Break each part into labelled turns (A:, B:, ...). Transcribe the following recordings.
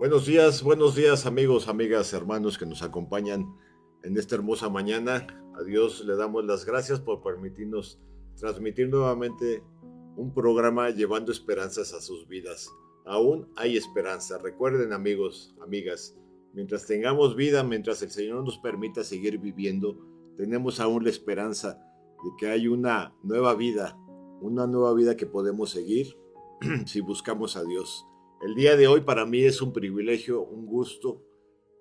A: Buenos días, buenos días amigos, amigas, hermanos que nos acompañan en esta hermosa mañana. A Dios le damos las gracias por permitirnos transmitir nuevamente un programa llevando esperanzas a sus vidas. Aún hay esperanza. Recuerden amigos, amigas, mientras tengamos vida, mientras el Señor nos permita seguir viviendo, tenemos aún la esperanza de que hay una nueva vida, una nueva vida que podemos seguir si buscamos a Dios. El día de hoy para mí es un privilegio, un gusto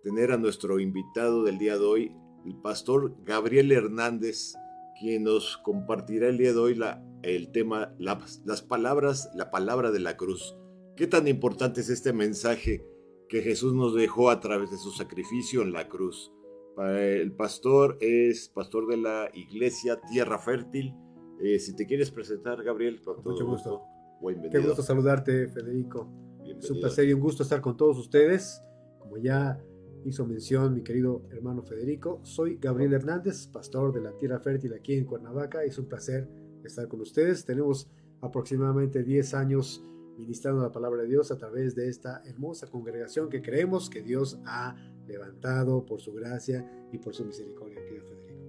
A: tener a nuestro invitado del día de hoy, el pastor Gabriel Hernández, quien nos compartirá el día de hoy la, el tema, la, las palabras, la palabra de la cruz. ¿Qué tan importante es este mensaje que Jesús nos dejó a través de su sacrificio en la cruz? El pastor es pastor de la iglesia Tierra Fértil. Eh, si te quieres presentar, Gabriel, con todo
B: Mucho gusto.
A: gusto. Bienvenido.
B: Qué gusto saludarte, Federico. Es
A: Bienvenido.
B: un placer y un gusto estar con todos ustedes. Como ya hizo mención mi querido hermano Federico, soy Gabriel Hernández, pastor de la Tierra Fértil aquí en Cuernavaca. Es un placer estar con ustedes. Tenemos aproximadamente 10 años ministrando la palabra de Dios a través de esta hermosa congregación que creemos que Dios ha levantado por su gracia y por su misericordia, querido Federico.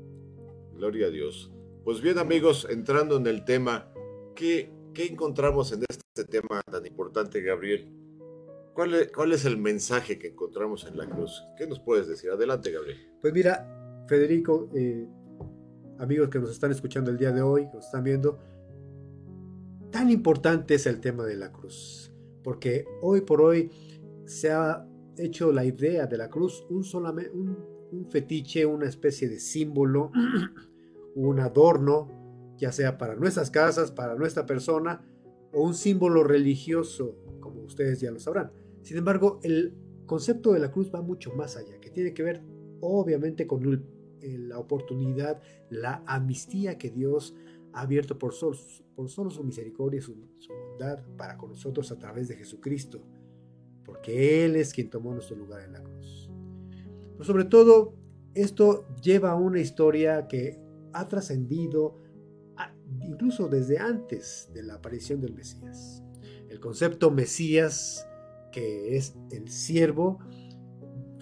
A: Gloria a Dios. Pues bien amigos, entrando en el tema, ¿qué, qué encontramos en este tema tan importante, Gabriel? ¿Cuál es, ¿Cuál es el mensaje que encontramos en la cruz? ¿Qué nos puedes decir? Adelante, Gabriel.
B: Pues mira, Federico, eh, amigos que nos están escuchando el día de hoy, que nos están viendo, tan importante es el tema de la cruz, porque hoy por hoy se ha hecho la idea de la cruz un, solamente, un, un fetiche, una especie de símbolo, un adorno, ya sea para nuestras casas, para nuestra persona, o un símbolo religioso, como ustedes ya lo sabrán. Sin embargo, el concepto de la cruz va mucho más allá, que tiene que ver obviamente con la oportunidad, la amnistía que Dios ha abierto por solo, por solo su misericordia y su, su bondad para con nosotros a través de Jesucristo, porque Él es quien tomó nuestro lugar en la cruz. Pero sobre todo, esto lleva a una historia que ha trascendido incluso desde antes de la aparición del Mesías. El concepto Mesías, que es el siervo,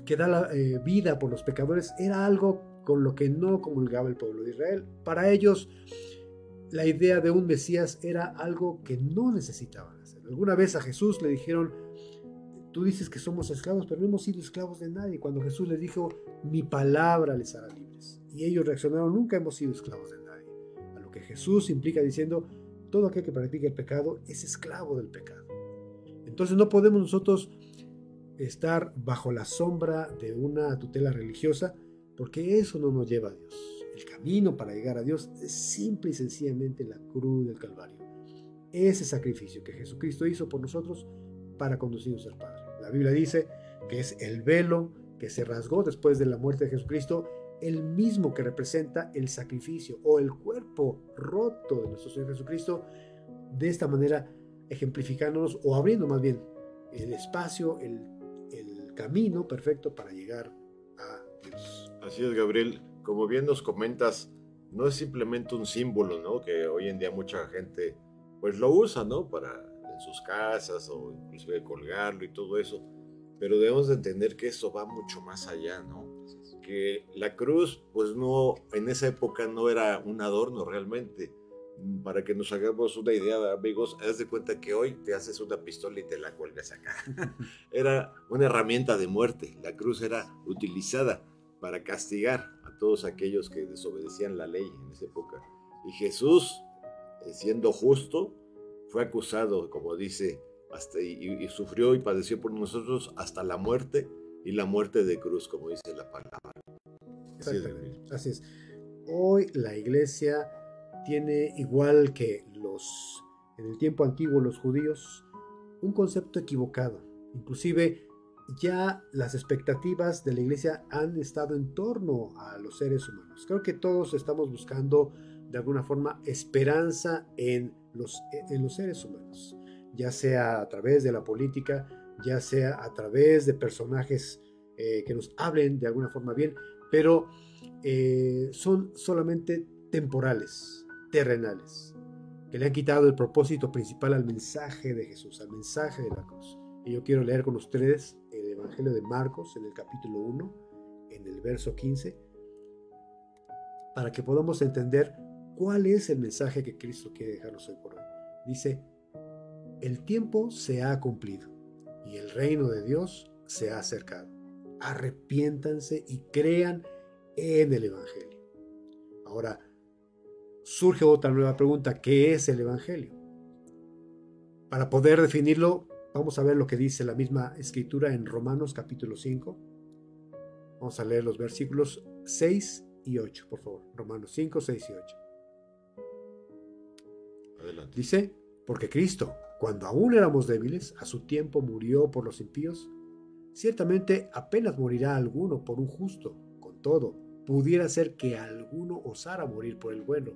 B: que da la eh, vida por los pecadores, era algo con lo que no comulgaba el pueblo de Israel. Para ellos, la idea de un Mesías era algo que no necesitaban hacer. Alguna vez a Jesús le dijeron, tú dices que somos esclavos, pero no hemos sido esclavos de nadie. Cuando Jesús les dijo, mi palabra les hará libres. Y ellos reaccionaron, nunca hemos sido esclavos de nadie. Jesús implica diciendo, todo aquel que practica el pecado es esclavo del pecado. Entonces no podemos nosotros estar bajo la sombra de una tutela religiosa porque eso no nos lleva a Dios. El camino para llegar a Dios es simple y sencillamente la cruz del Calvario. Ese sacrificio que Jesucristo hizo por nosotros para conducirnos al Padre. La Biblia dice que es el velo que se rasgó después de la muerte de Jesucristo, el mismo que representa el sacrificio o el cuerpo roto de nuestro Señor Jesucristo, de esta manera ejemplificándonos o abriendo más bien el espacio, el, el camino perfecto para llegar a Dios.
A: Así es, Gabriel. Como bien nos comentas, no es simplemente un símbolo, ¿no? Que hoy en día mucha gente pues lo usa, ¿no? Para en sus casas o inclusive colgarlo y todo eso. Pero debemos de entender que eso va mucho más allá, ¿no? La cruz, pues no, en esa época no era un adorno realmente. Para que nos hagamos una idea, amigos, haz de cuenta que hoy te haces una pistola y te la cuelgas acá. era una herramienta de muerte. La cruz era utilizada para castigar a todos aquellos que desobedecían la ley en esa época. Y Jesús, eh, siendo justo, fue acusado, como dice, hasta, y, y sufrió y padeció por nosotros hasta la muerte y la muerte de cruz, como dice la palabra. Así es.
B: Así es. Hoy la iglesia tiene igual que los en el tiempo antiguo los judíos un concepto equivocado. Inclusive ya las expectativas de la iglesia han estado en torno a los seres humanos. Creo que todos estamos buscando de alguna forma esperanza en los, en los seres humanos, ya sea a través de la política, ya sea a través de personajes eh, que nos hablen de alguna forma bien, pero eh, son solamente temporales, terrenales, que le han quitado el propósito principal al mensaje de Jesús, al mensaje de la cruz. Y yo quiero leer con ustedes el Evangelio de Marcos en el capítulo 1, en el verso 15, para que podamos entender cuál es el mensaje que Cristo quiere dejarnos hoy por hoy. Dice, el tiempo se ha cumplido y el reino de Dios se ha acercado. Arrepiéntanse y crean en el Evangelio. Ahora, surge otra nueva pregunta, ¿qué es el Evangelio? Para poder definirlo, vamos a ver lo que dice la misma escritura en Romanos capítulo 5. Vamos a leer los versículos 6 y 8, por favor. Romanos 5, 6 y 8. Adelante. Dice, porque Cristo, cuando aún éramos débiles, a su tiempo murió por los impíos. Ciertamente apenas morirá alguno por un justo. Con todo, pudiera ser que alguno osara morir por el bueno.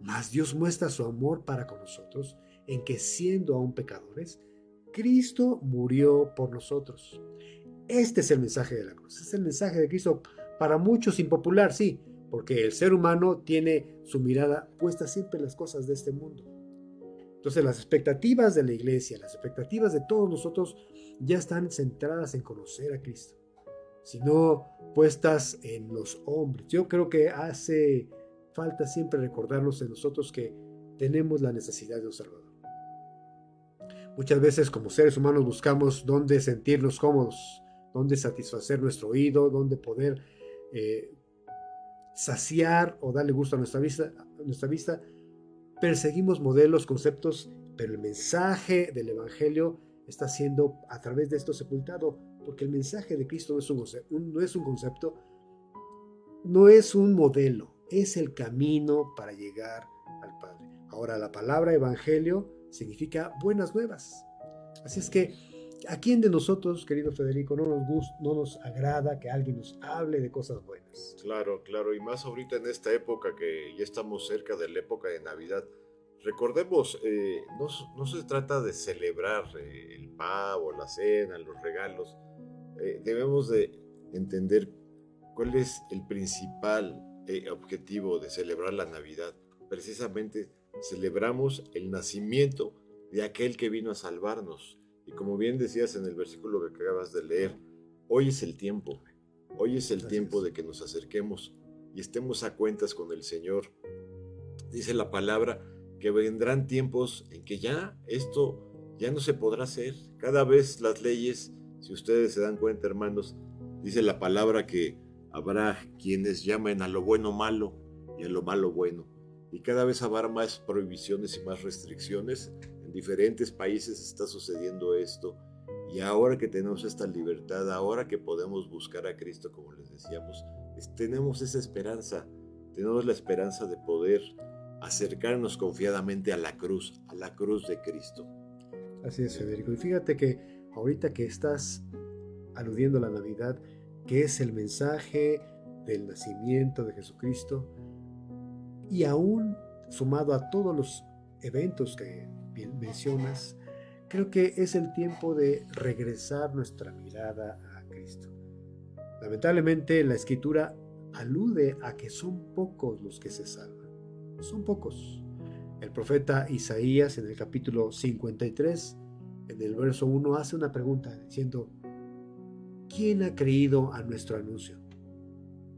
B: Mas Dios muestra su amor para con nosotros en que siendo aún pecadores, Cristo murió por nosotros. Este es el mensaje de la cruz. Es el mensaje de Cristo para muchos impopular, sí, porque el ser humano tiene su mirada puesta siempre en las cosas de este mundo. Entonces las expectativas de la iglesia, las expectativas de todos nosotros ya están centradas en conocer a Cristo, sino puestas en los hombres. Yo creo que hace falta siempre recordarnos en nosotros que tenemos la necesidad de un Salvador. Muchas veces como seres humanos buscamos dónde sentirnos cómodos, dónde satisfacer nuestro oído, dónde poder eh, saciar o darle gusto a nuestra vista, a nuestra vista perseguimos modelos, conceptos, pero el mensaje del Evangelio está siendo a través de esto sepultado, porque el mensaje de Cristo no es un, no es un concepto, no es un modelo, es el camino para llegar al Padre. Ahora, la palabra Evangelio significa buenas nuevas. Así es que, ¿a quién de nosotros, querido Federico, no nos, gusta, no nos agrada que alguien nos hable de cosas buenas?
A: Claro, claro, y más ahorita en esta época que ya estamos cerca de la época de Navidad. Recordemos, eh, no, se trata de celebrar eh, el pavo, la cena, los regalos. Eh, debemos de entender cuál es el principal objetivo de celebrar la Navidad. Precisamente celebramos el nacimiento de aquel que vino a salvarnos. Y como bien decías en el versículo que acabas de leer, hoy es el tiempo, hoy es el tiempo de que nos acerquemos y estemos a cuentas con el Señor. Dice la palabra que vendrán tiempos en que ya esto ya no se podrá hacer. Cada vez las leyes, si ustedes se dan cuenta, hermanos, dice la palabra que habrá quienes llamen a lo bueno malo y a lo malo bueno. Y cada vez habrá más prohibiciones y más restricciones diferentes países está sucediendo esto. Y ahora que tenemos esta libertad, ahora que podemos buscar a Cristo, como les decíamos, tenemos esa esperanza, tenemos la esperanza de poder acercarnos confiadamente a la cruz, a la cruz de Cristo.
B: Así es, Federico. Y fíjate que ahorita que estás aludiendo a la Navidad, que es el mensaje del nacimiento de Jesucristo, y aún sumado a todos los eventos que mencionas, creo que es el tiempo de regresar nuestra mirada a Cristo. Lamentablemente la escritura alude a que son pocos los que se salvan. Son pocos. El profeta Isaías en el capítulo 53, en el verso 1, hace una pregunta diciendo, ¿quién ha creído a nuestro anuncio?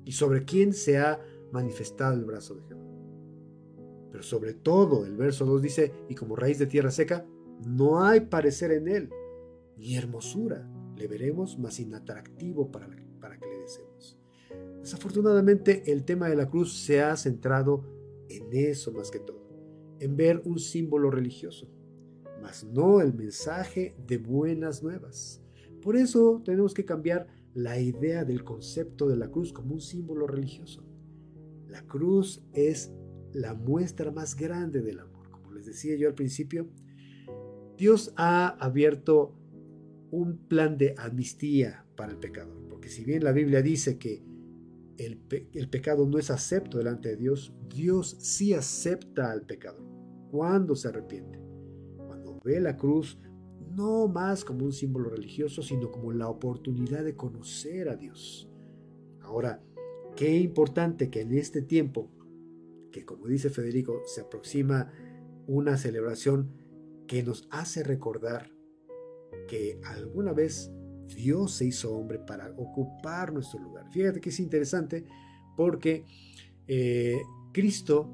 B: ¿Y sobre quién se ha manifestado el brazo de Jehová? Pero sobre todo, el verso 2 dice, y como raíz de tierra seca, no hay parecer en él, ni hermosura. Le veremos más inatractivo para, para que le deseemos. Desafortunadamente, el tema de la cruz se ha centrado en eso más que todo, en ver un símbolo religioso, mas no el mensaje de buenas nuevas. Por eso tenemos que cambiar la idea del concepto de la cruz como un símbolo religioso. La cruz es la muestra más grande del amor, como les decía yo al principio, Dios ha abierto un plan de amnistía para el pecador. Porque si bien la Biblia dice que el, el, pecado no es acepto delante de Dios, Dios sí acepta al pecador cuando se arrepiente. Cuando ve la cruz, no más como un símbolo religioso, sino como la oportunidad de conocer a Dios. Ahora, qué importante que en este tiempo, que como dice Federico, se aproxima una celebración que nos hace recordar que alguna vez Dios se hizo hombre para ocupar nuestro lugar. Fíjate que es interesante porque eh, Cristo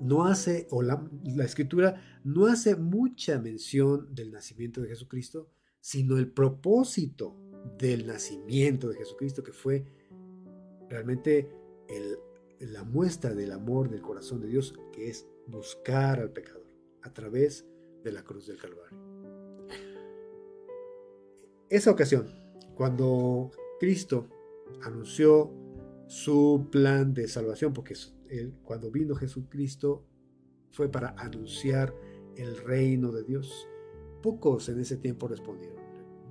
B: no hace, o la, la, escritura no hace mucha mención del nacimiento de Jesucristo, sino el propósito del nacimiento de Jesucristo, que fue realmente el, la muestra del amor del corazón de Dios, que es buscar al pecador a través de la cruz del Calvario esa ocasión, cuando Cristo anunció su plan de salvación, porque cuando vino Jesucristo fue para anunciar el reino de Dios, pocos en ese tiempo respondieron.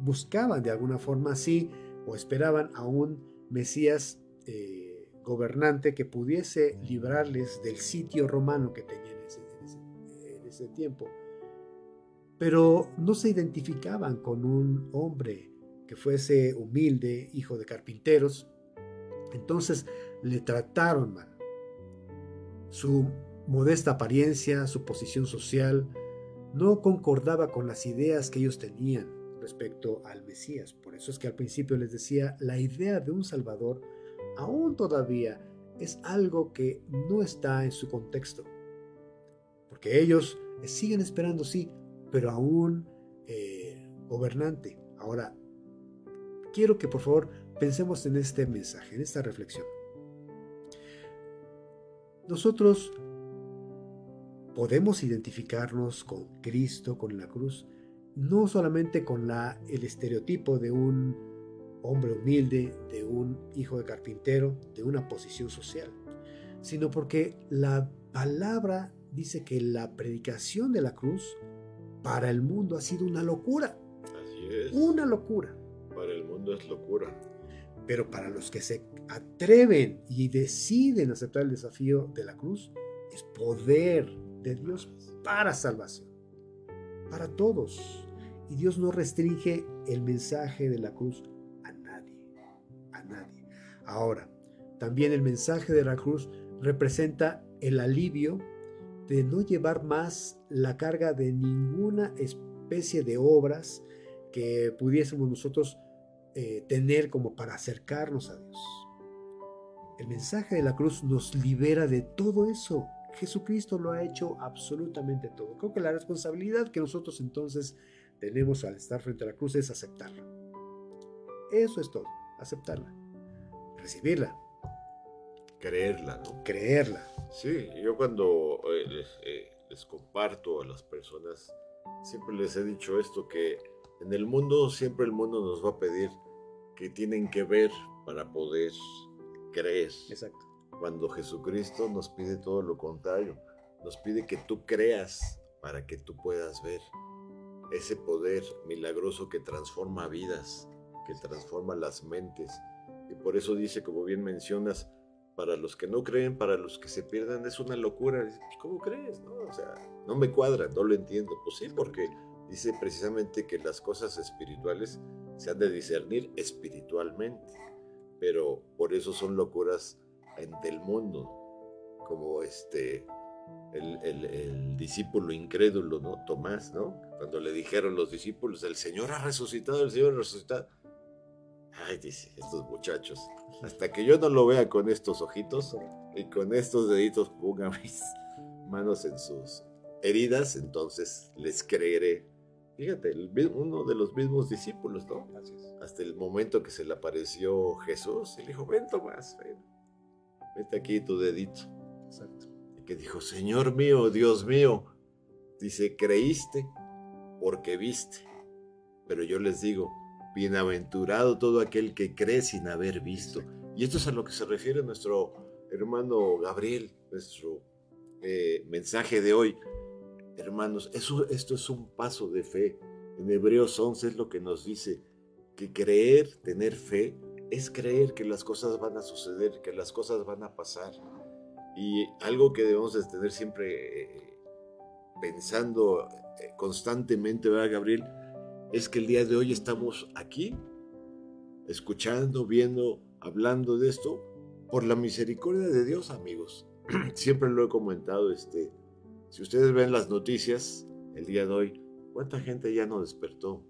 B: Buscaban de alguna forma así o esperaban a un Mesías eh, gobernante que pudiese librarles del sitio romano que tenían en ese tiempo pero no se identificaban con un hombre que fuese humilde, hijo de carpinteros. Entonces le trataron mal. Su modesta apariencia, su posición social, no concordaba con las ideas que ellos tenían respecto al Mesías. Por eso es que al principio les decía, la idea de un Salvador aún todavía es algo que no está en su contexto. Porque ellos siguen esperando, sí, pero aún eh, gobernante. Ahora, quiero que por favor pensemos en este mensaje, en esta reflexión. Nosotros podemos identificarnos con Cristo, con la cruz, no solamente con la, el estereotipo de un hombre humilde, de un hijo de carpintero, de una posición social, sino porque la palabra dice que la predicación de la cruz para el mundo ha sido una locura.
A: Así es.
B: Una locura.
A: Para el mundo es locura.
B: Pero para los que se atreven y deciden aceptar el desafío de la cruz, es poder de Dios para salvación. Para todos. Y Dios no restringe el mensaje de la cruz Ahora, también el mensaje de la cruz representa el alivio de no llevar más la carga de ninguna especie de obras que pudiésemos nosotros eh, tener como para acercarnos a Dios. El mensaje de la cruz nos libera de todo eso. Jesucristo lo ha hecho absolutamente todo. Creo que la responsabilidad que nosotros entonces tenemos al estar frente a la cruz es aceptarla. Eso es todo, aceptarla, recibirla.
A: Creerla, ¿no?
B: Creerla.
A: Sí, yo cuando eh, eh, les, comparto a las personas, siempre les he dicho esto, que en el mundo siempre el mundo nos va a pedir que tienen que ver para poder creer.
B: Exacto.
A: Cuando Jesucristo nos pide todo lo contrario, nos pide que tú creas para que tú puedas ver ese poder milagroso que transforma vidas, que transforma las mentes. Y por eso dice, como bien mencionas, para los que no creen, para los que se pierdan, es una locura. Pues, ¿Cómo crees? No, o sea, no me cuadra, no lo entiendo. Pues sí, porque dice precisamente que las cosas espirituales se han de discernir espiritualmente, pero por eso son locuras ante el mundo, como este, el, el, discípulo incrédulo, ¿no? Tomás, ¿no? Cuando le dijeron los discípulos, el Señor ha resucitado, el Señor ha resucitado. Ay, dice, estos muchachos, hasta que yo no lo vea con estos ojitos y con estos deditos ponga mis manos en sus heridas, entonces les creeré. Fíjate, uno de los mismos discípulos, ¿no? Hasta el momento que se le apareció Jesús y le dijo, ven Tomás, ven, vete aquí tu dedito.
B: Exacto.
A: Y que dijo, Señor mío, Dios mío, dice, creíste porque viste. Pero yo les digo, Bienaventurado todo aquel que cree sin haber visto. Y esto es a lo que se refiere nuestro hermano Gabriel, nuestro eh, mensaje de hoy. hermanos, esto es un paso de fe. En Hebreos 11 es lo que nos dice que creer, tener fe, es creer que las cosas van a suceder, que las cosas van a pasar. Y algo que debemos de tener siempre eh, pensando eh, constantemente, ¿verdad, Gabriel? Es que el día de hoy estamos aquí, escuchando, viendo, hablando de esto, por la misericordia de Dios, amigos. siempre lo he comentado, este, si ustedes ven las noticias el día de hoy, ¿cuánta gente ya no despertó?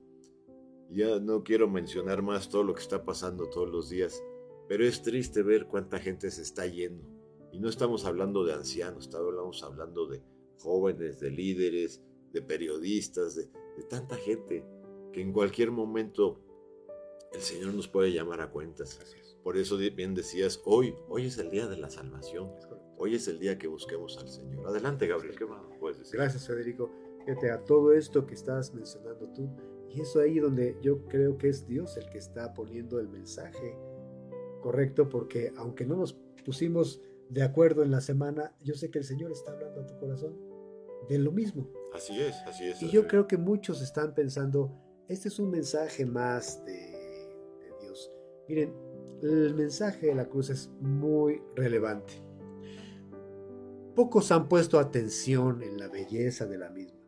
A: Ya no quiero mencionar más todo lo que está pasando todos los días, pero es triste ver cuánta gente se está yendo. Y no estamos hablando de ancianos, estamos hablando de jóvenes, de líderes, de periodistas, de, tanta gente que en cualquier momento el Señor nos puede llamar a cuentas. Por eso bien decías, hoy, hoy es el día de la salvación. Hoy es el día que busquemos al Señor. Adelante, Gabriel, ¿qué más puedes decir?
B: Gracias, Federico. Fíjate, a todo esto que estás mencionando tú, y eso ahí donde yo creo que es Dios el que está poniendo el mensaje correcto, porque aunque no nos pusimos de acuerdo en la semana, yo sé que el Señor está hablando a tu corazón de lo mismo.
A: Así es, así es.
B: Y yo creo que muchos están pensando, este es un mensaje más de, Dios. Miren, el mensaje de la cruz es muy relevante. Pocos han puesto atención en la belleza de la misma.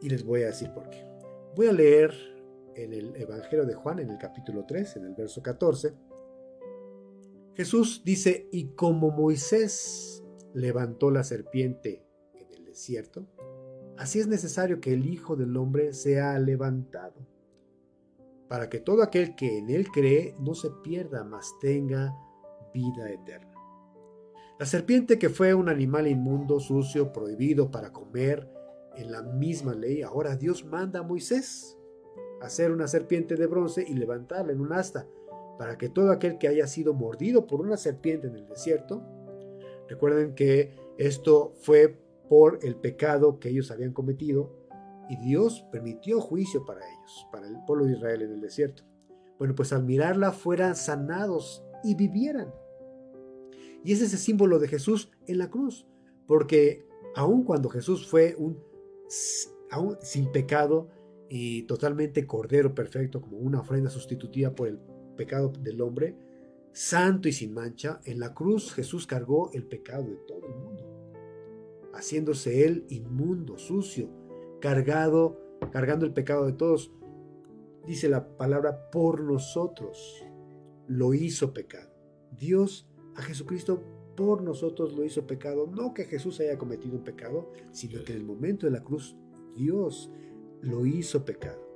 B: Y les voy a decir por qué. Voy a leer en el Evangelio de Juan, en el capítulo 3, en el verso 14. Jesús dice, y como Moisés levantó la serpiente en el desierto, así es necesario que el Hijo del Hombre sea levantado, para que todo aquel que en él cree no se pierda, mas tenga vida eterna. La serpiente que fue un animal inmundo, sucio, prohibido para comer en la misma ley, ahora Dios manda a Moisés hacer una serpiente de bronce y levantarla en un asta, para que todo aquel que haya sido mordido por una serpiente en el desierto, recuerden que esto fue por el pecado que ellos habían cometido y Dios permitió juicio para ellos, para el pueblo de Israel en el desierto. Bueno, pues al mirarla fueran sanados y vivieran. Y es ese símbolo de Jesús en la cruz, porque aun cuando Jesús fue un aún sin pecado y totalmente cordero perfecto, como una ofrenda sustitutiva por el pecado del hombre, santo y sin mancha, en la cruz Jesús cargó el pecado de todo el mundo, haciéndose él inmundo, sucio, cargado, cargando el pecado de todos. Dice la palabra por nosotros, lo hizo pecado. Dios a Jesucristo por nosotros lo hizo pecado. No que Jesús haya cometido un pecado, sino que en el momento de la cruz Dios lo hizo pecado.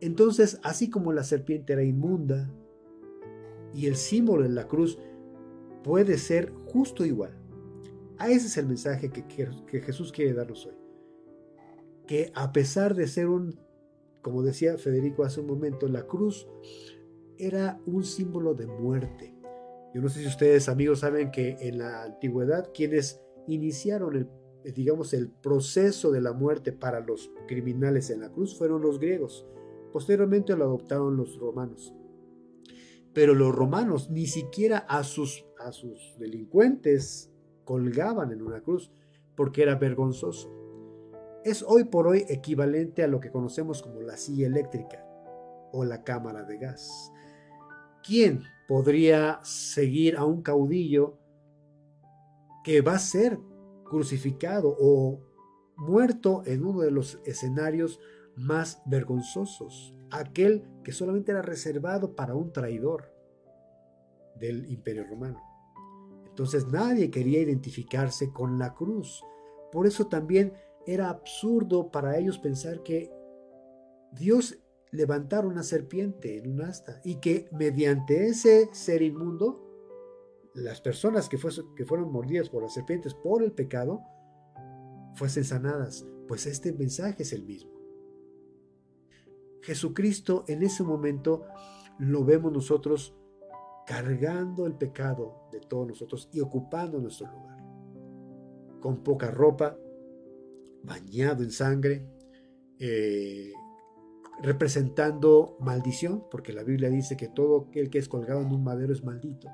B: Entonces, así como la serpiente era inmunda y el símbolo en la cruz puede ser justo igual. A ese es el mensaje que, que Jesús quiere darnos hoy. Que a pesar de ser un, como decía Federico hace un momento, la cruz era un símbolo de muerte yo no sé si ustedes, amigos, saben que en la antigüedad quienes iniciaron el, digamos, el proceso de la muerte para los criminales en la cruz fueron los griegos. Posteriormente lo adoptaron los romanos. Pero los romanos ni siquiera a sus, a sus delincuentes colgaban en una cruz porque era vergonzoso. Es hoy por hoy equivalente a lo que conocemos como la silla eléctrica o la cámara de gas. ¿Quién podría seguir a un caudillo que va a ser crucificado o muerto en uno de los escenarios más vergonzosos, aquel que solamente era reservado para un traidor del imperio romano. Entonces nadie quería identificarse con la cruz. Por eso también era absurdo para ellos pensar que Dios levantar una serpiente en un asta y que mediante ese ser inmundo, las personas que, que fueron mordidas por las serpientes por el pecado, fuesen sanadas. Pues este mensaje es el mismo. Jesucristo en ese momento lo vemos nosotros cargando el pecado de todos nosotros y ocupando nuestro lugar. Con poca ropa, bañado en sangre, eh, representando maldición, porque la Biblia dice que todo aquel que es colgado en un madero es maldito.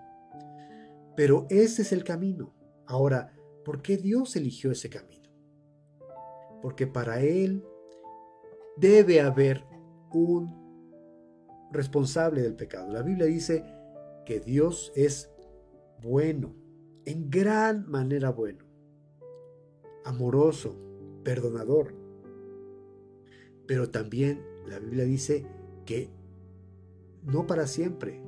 B: Pero ese es el camino. Ahora, ¿por qué Dios eligió ese camino? porque para Él debe haber un responsable del pecado. La Biblia dice que Dios es bueno, en gran manera bueno, amoroso, perdonador. Pero también la Biblia dice que no para siempre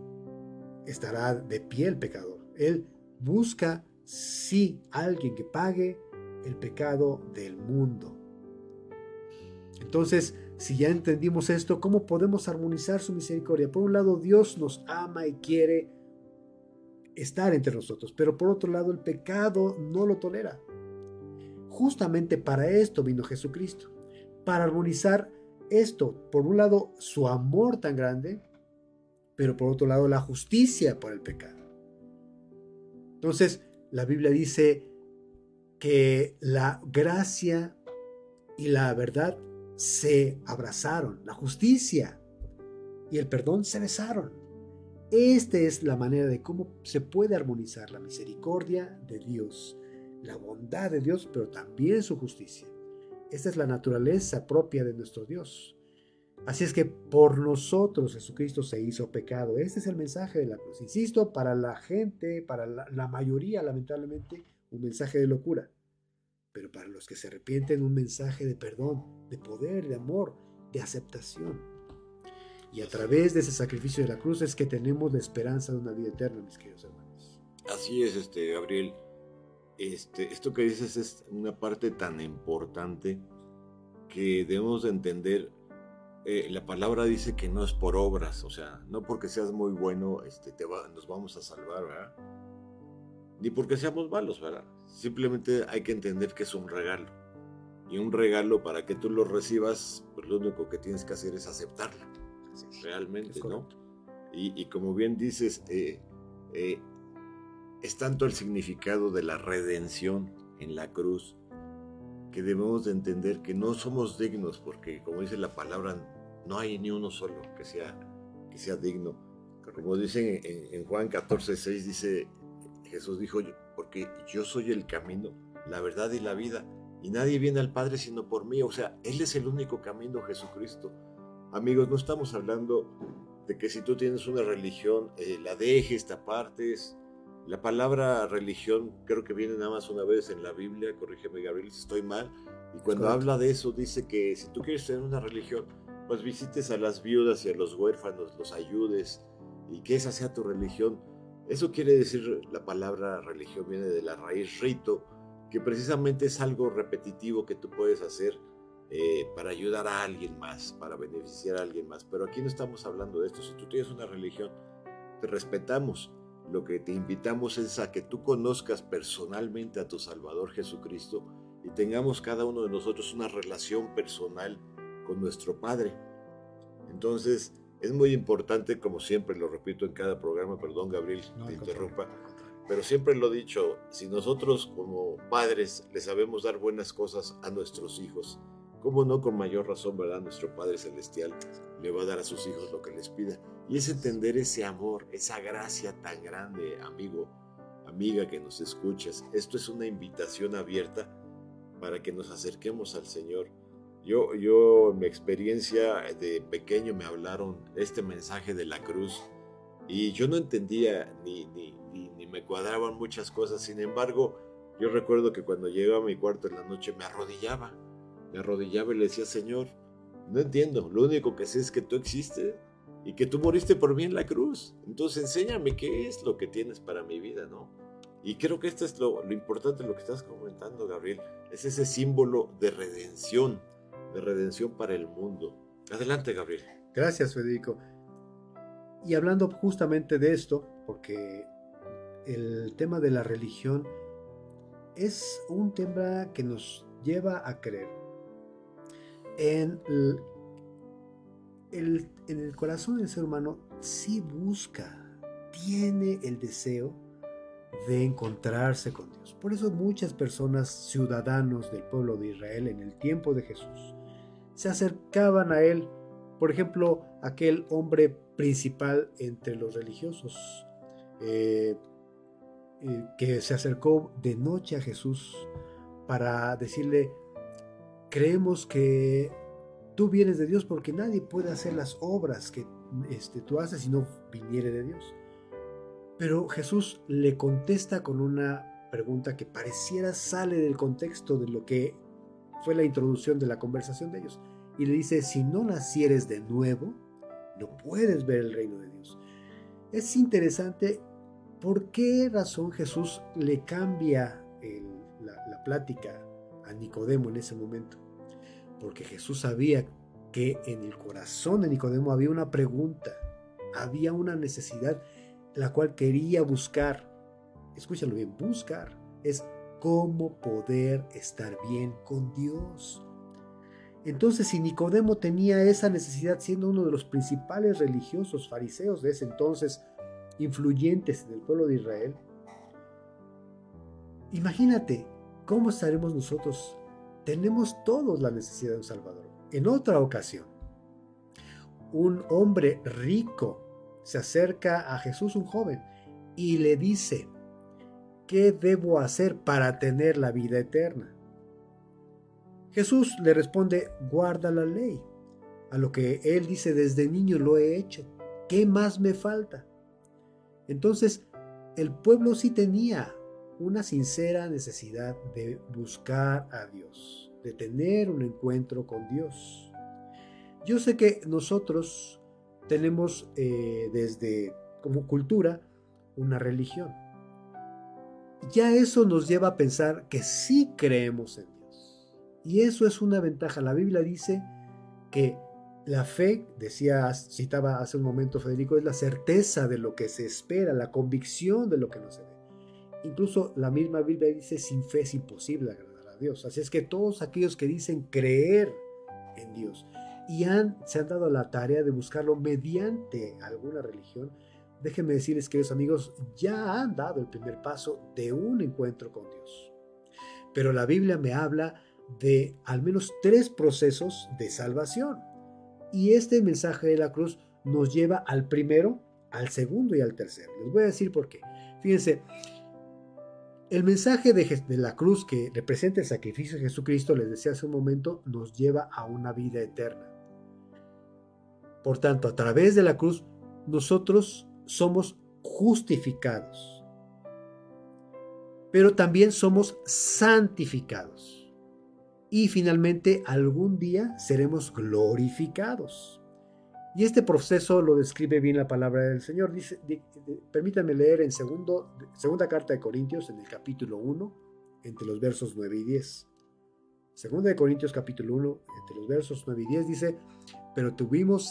B: estará de pie el pecador. Él busca sí alguien que pague el pecado del mundo. Entonces, si ya entendimos esto, ¿cómo podemos armonizar su misericordia? Por un lado, Dios nos ama y quiere estar entre nosotros, pero por otro lado, el pecado no lo tolera. Justamente para esto vino Jesucristo, para armonizar esto, por un lado, su amor tan grande, pero por otro lado, la justicia por el pecado. Entonces, la Biblia dice que la gracia y la verdad se abrazaron, la justicia y el perdón se besaron. Esta es la manera de cómo se puede armonizar la misericordia de Dios, la bondad de Dios, pero también su justicia. Esta es la naturaleza propia de nuestro Dios. Así es que por nosotros Jesucristo se hizo pecado. Este es el mensaje de la cruz. Insisto, para la gente, para la, mayoría, lamentablemente, un mensaje de locura pero para los que se arrepienten un mensaje de perdón, de poder, de amor, de aceptación. Y a través de ese sacrificio de la cruz es que tenemos la esperanza de una vida eterna, mis queridos hermanos.
A: Así es, este Gabriel. Este, esto que dices es una parte tan importante que debemos de entender. Eh, la palabra dice que no es por obras, o sea, no porque seas muy bueno, este, te nos vamos a salvar, ¿verdad? Ni porque seamos malos, ¿verdad? Simplemente hay que entender que es un regalo. Y un regalo para que tú lo recibas, pues lo único que tienes que hacer es aceptarlo. Realmente, ¿no? Y, como bien dices, eh, eh, es tanto el significado de la redención en la cruz que debemos de entender que no somos dignos, porque como dice la palabra, no hay ni uno solo que sea, que sea digno. Como dicen en, en Juan 14, 6, dice, Jesús dijo, porque yo soy el camino, la verdad y la vida, y nadie viene al Padre sino por mí. O sea, Él es el único camino, Jesucristo. Amigos, no estamos hablando de que si tú tienes una religión, eh, la dejes, te apartes. La palabra religión creo que viene nada más una vez en la Biblia, corrígeme Gabriel si estoy mal, y cuando habla de eso dice que si tú quieres tener una religión, pues visites a las viudas y a los huérfanos, los ayudes, y que esa sea tu religión. Eso quiere decir, la palabra religión viene de la raíz rito, que precisamente es algo repetitivo que tú puedes hacer eh, para ayudar a alguien más, para beneficiar a alguien más. Pero aquí no estamos hablando de esto. Si tú tienes una religión, te respetamos. Lo que te invitamos es a que tú conozcas personalmente a tu Salvador Jesucristo y tengamos cada uno de nosotros una relación personal con nuestro Padre. Entonces, es muy importante, como siempre lo repito en cada programa, perdón Gabriel, te interrumpa, pero siempre lo he dicho, si nosotros como padres le sabemos dar buenas cosas a nuestros hijos, ¿cómo no con mayor razón, verdad? Nuestro Padre Celestial le va a dar a sus hijos lo que les pida. Y es entender ese amor, esa gracia tan grande, amigo, amiga que nos escuchas. Esto es una invitación abierta para que nos acerquemos al Señor yo, yo, en mi experiencia de pequeño me hablaron este mensaje de la cruz y yo no entendía ni, ni, ni, me cuadraban muchas cosas. Sin embargo, yo recuerdo que cuando llegaba a mi cuarto en la noche me arrodillaba, me arrodillaba y le decía, Señor, no entiendo, lo único que sé es que tú existes y que tú moriste por mí en la cruz. Entonces enséñame qué es lo que tienes para mi vida, ¿no? Y creo que esto es lo, lo importante, lo que estás comentando, Gabriel, es ese símbolo de redención de redención para el mundo. Adelante, Gabriel.
B: Gracias, Federico. Y hablando justamente de esto, porque el tema de la religión es un tema que nos lleva a creer en el, en el corazón del ser humano sí busca, tiene el deseo de encontrarse con Dios. Por eso muchas personas, ciudadanos del pueblo de Israel en el tiempo de Jesús, se acercaban a él, por ejemplo, aquel hombre principal entre los religiosos, eh, eh, que se acercó de noche a Jesús para decirle, creemos que tú vienes de Dios porque nadie puede hacer las obras que este, tú haces si no viniere de Dios. Pero Jesús le contesta con una pregunta que pareciera sale del contexto de lo que fue la introducción de la conversación de ellos. Y le dice, si no nacieres de nuevo, no puedes ver el reino de Dios. Es interesante por qué razón Jesús le cambia la plática a Nicodemo en ese momento porque Jesús sabía que en el corazón de Nicodemo había una pregunta, había una necesidad la cual quería buscar. Escúchalo bien, buscar es cómo poder estar bien con Dios. Entonces, si Nicodemo tenía esa necesidad siendo uno de los principales religiosos fariseos de ese entonces, influyentes en el pueblo de Israel, imagínate cómo estaremos nosotros tenemos todos la necesidad de un Salvador. En otra ocasión, un hombre rico se acerca a Jesús, un joven, y le dice, ¿qué debo hacer para tener la vida eterna? Jesús le responde, guarda la ley. A lo que él dice, desde niño lo he hecho. ¿Qué más me falta? Entonces, el pueblo sí tenía una sincera necesidad de buscar a Dios, de tener un encuentro con Dios. Yo sé que nosotros tenemos eh, desde como cultura una religión. Ya eso nos lleva a pensar que sí creemos en Dios. Y eso es una ventaja. La Biblia dice que la fe, decía, citaba hace un momento Federico, es la certeza de lo que se espera, la convicción de lo que no se ve. Incluso la misma Biblia dice, sin fe es imposible agradar a Dios. Así es que todos aquellos que dicen creer en Dios y han, se han dado la tarea de buscarlo mediante alguna religión, déjenme decirles, queridos amigos, ya han dado el primer paso de un encuentro con Dios. Pero la Biblia me habla de al menos tres procesos de salvación. Y este mensaje de la cruz nos lleva al primero, al segundo y al tercero. Les voy a decir por qué. Fíjense, el mensaje de, la cruz que representa el sacrificio de Jesucristo, les decía hace un momento, nos lleva a una vida eterna. Por tanto, a través de la cruz, nosotros somos justificados, pero también somos santificados. Y finalmente, algún día seremos glorificados. Y este proceso lo describe bien la palabra del Señor. Dice, permítanme leer en segundo, segunda carta de Corintios, en el capítulo 1, entre los versos 9 y 10. Segunda de Corintios capítulo 1, entre los versos 9 y 10 dice, pero tuvimos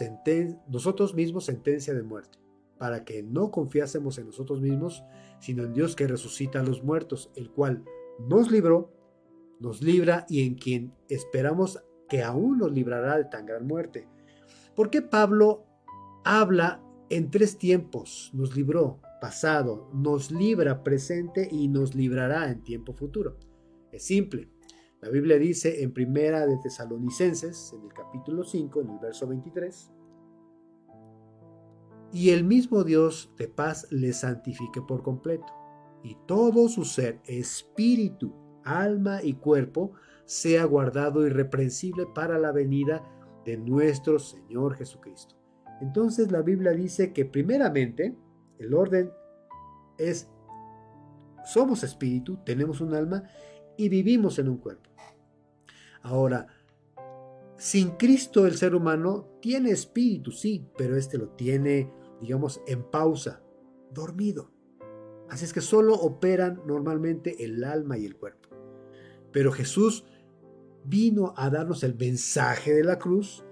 B: nosotros mismos sentencia de muerte, para que no confiásemos en nosotros mismos, sino en Dios que resucita a los muertos, el cual nos libró, nos libra y en quien esperamos que aún nos librará de tan gran muerte ¿Por qué Pablo habla en tres tiempos? Nos libró pasado, nos libra presente y nos librará en tiempo futuro. Es simple. La Biblia dice en Primera de Tesalonicenses, en el capítulo 5, en el verso 23, y el mismo Dios de paz le santifique por completo, y todo su ser, espíritu, alma y cuerpo, sea guardado irreprensible para la venida de nuestro Señor Jesucristo. Entonces la Biblia dice que primeramente el orden es, somos espíritu, tenemos un alma y vivimos en un cuerpo. Ahora, sin Cristo el ser humano tiene espíritu, sí, pero este lo tiene, digamos, en pausa, dormido. Así es que solo operan normalmente el alma y el cuerpo. Pero Jesús vino a darnos el mensaje de la cruz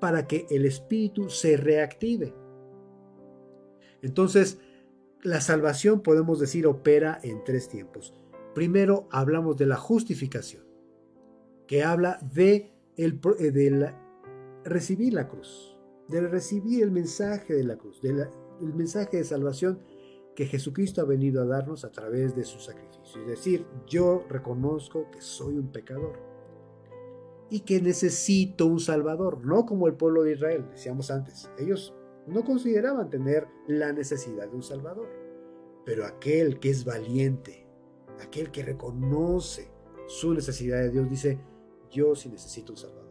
B: para que el espíritu se reactive. Entonces, la salvación podemos decir opera en tres tiempos. Primero hablamos de la justificación, que habla de, el, eh, de recibir la cruz, de recibir el mensaje de la cruz, del mensaje de salvación que Jesucristo ha venido a darnos a través de su sacrificio. Es decir, yo reconozco que soy un pecador y que necesito un Salvador, no como el pueblo de Israel, decíamos antes. Ellos no consideraban tener la necesidad de un Salvador, pero aquel que es valiente, aquel que reconoce su necesidad de Dios, dice, yo sí necesito un Salvador.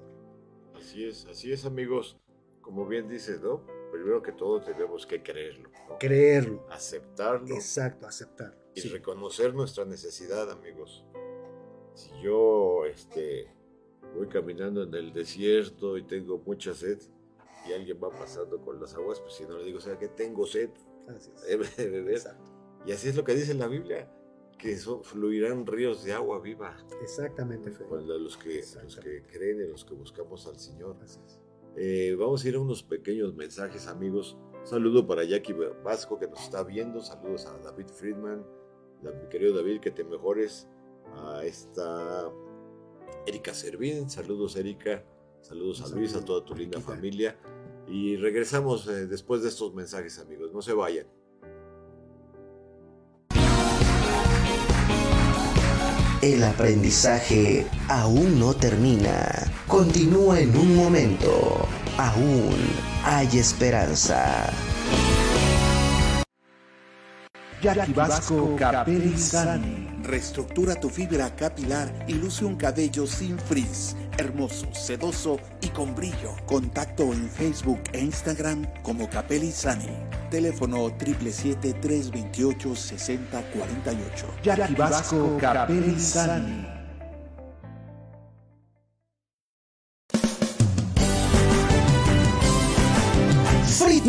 A: Así es, así es amigos. Como bien dices, ¿no? Primero que todo tenemos que creerlo. ¿no?
B: Creerlo.
A: Aceptarlo.
B: Exacto, aceptarlo.
A: Y
B: sí.
A: reconocer nuestra necesidad, amigos. Si yo este, voy caminando en el desierto y tengo mucha sed y alguien va pasando con las aguas, pues si no le digo, o sea, que tengo sed,
B: Así es.
A: debe de beber.
B: Exacto.
A: Y así es lo que dice la Biblia, que eso, fluirán ríos de agua viva.
B: Exactamente, Fede.
A: Los que, los que creen y los que buscamos al Señor.
B: Así es.
A: Eh, vamos a ir a unos pequeños mensajes, amigos. Un saludo para Jackie Vasco que nos está viendo. Saludos a David Friedman, a mi querido David, que te mejores. A esta Erika Servín. Saludos, Erika. Saludos a Luis, a toda tu linda familia. Y regresamos eh, después de estos mensajes, amigos. No se vayan.
C: El aprendizaje aún no termina. Continúa en un momento. Aún hay esperanza.
D: Jackie Vasco Capelli Sani.
E: Reestructura tu fibra capilar y luce un cabello sin frizz, hermoso, sedoso y con brillo. Contacto en Facebook e Instagram como Capelli Sani. Teléfono 777-328-6048.
D: Jackie Vasco Capelli Sani.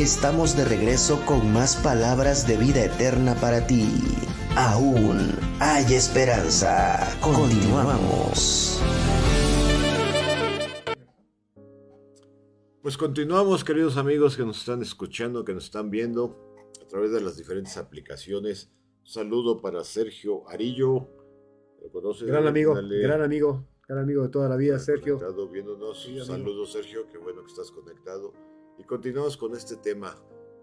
C: Estamos de regreso con más palabras de vida eterna para ti. Aún hay esperanza. Continuamos.
A: Pues continuamos, queridos amigos que nos están escuchando, que nos están viendo a través de las diferentes aplicaciones. Un saludo para Sergio Arillo. ¿Lo conoces?
B: Gran amigo,
A: Dale.
B: gran amigo, gran amigo de toda la vida, Sergio.
A: Conectado viéndonos.
B: Sí.
A: Saludos, Sergio. Qué bueno que estás conectado. Y continuamos con este tema,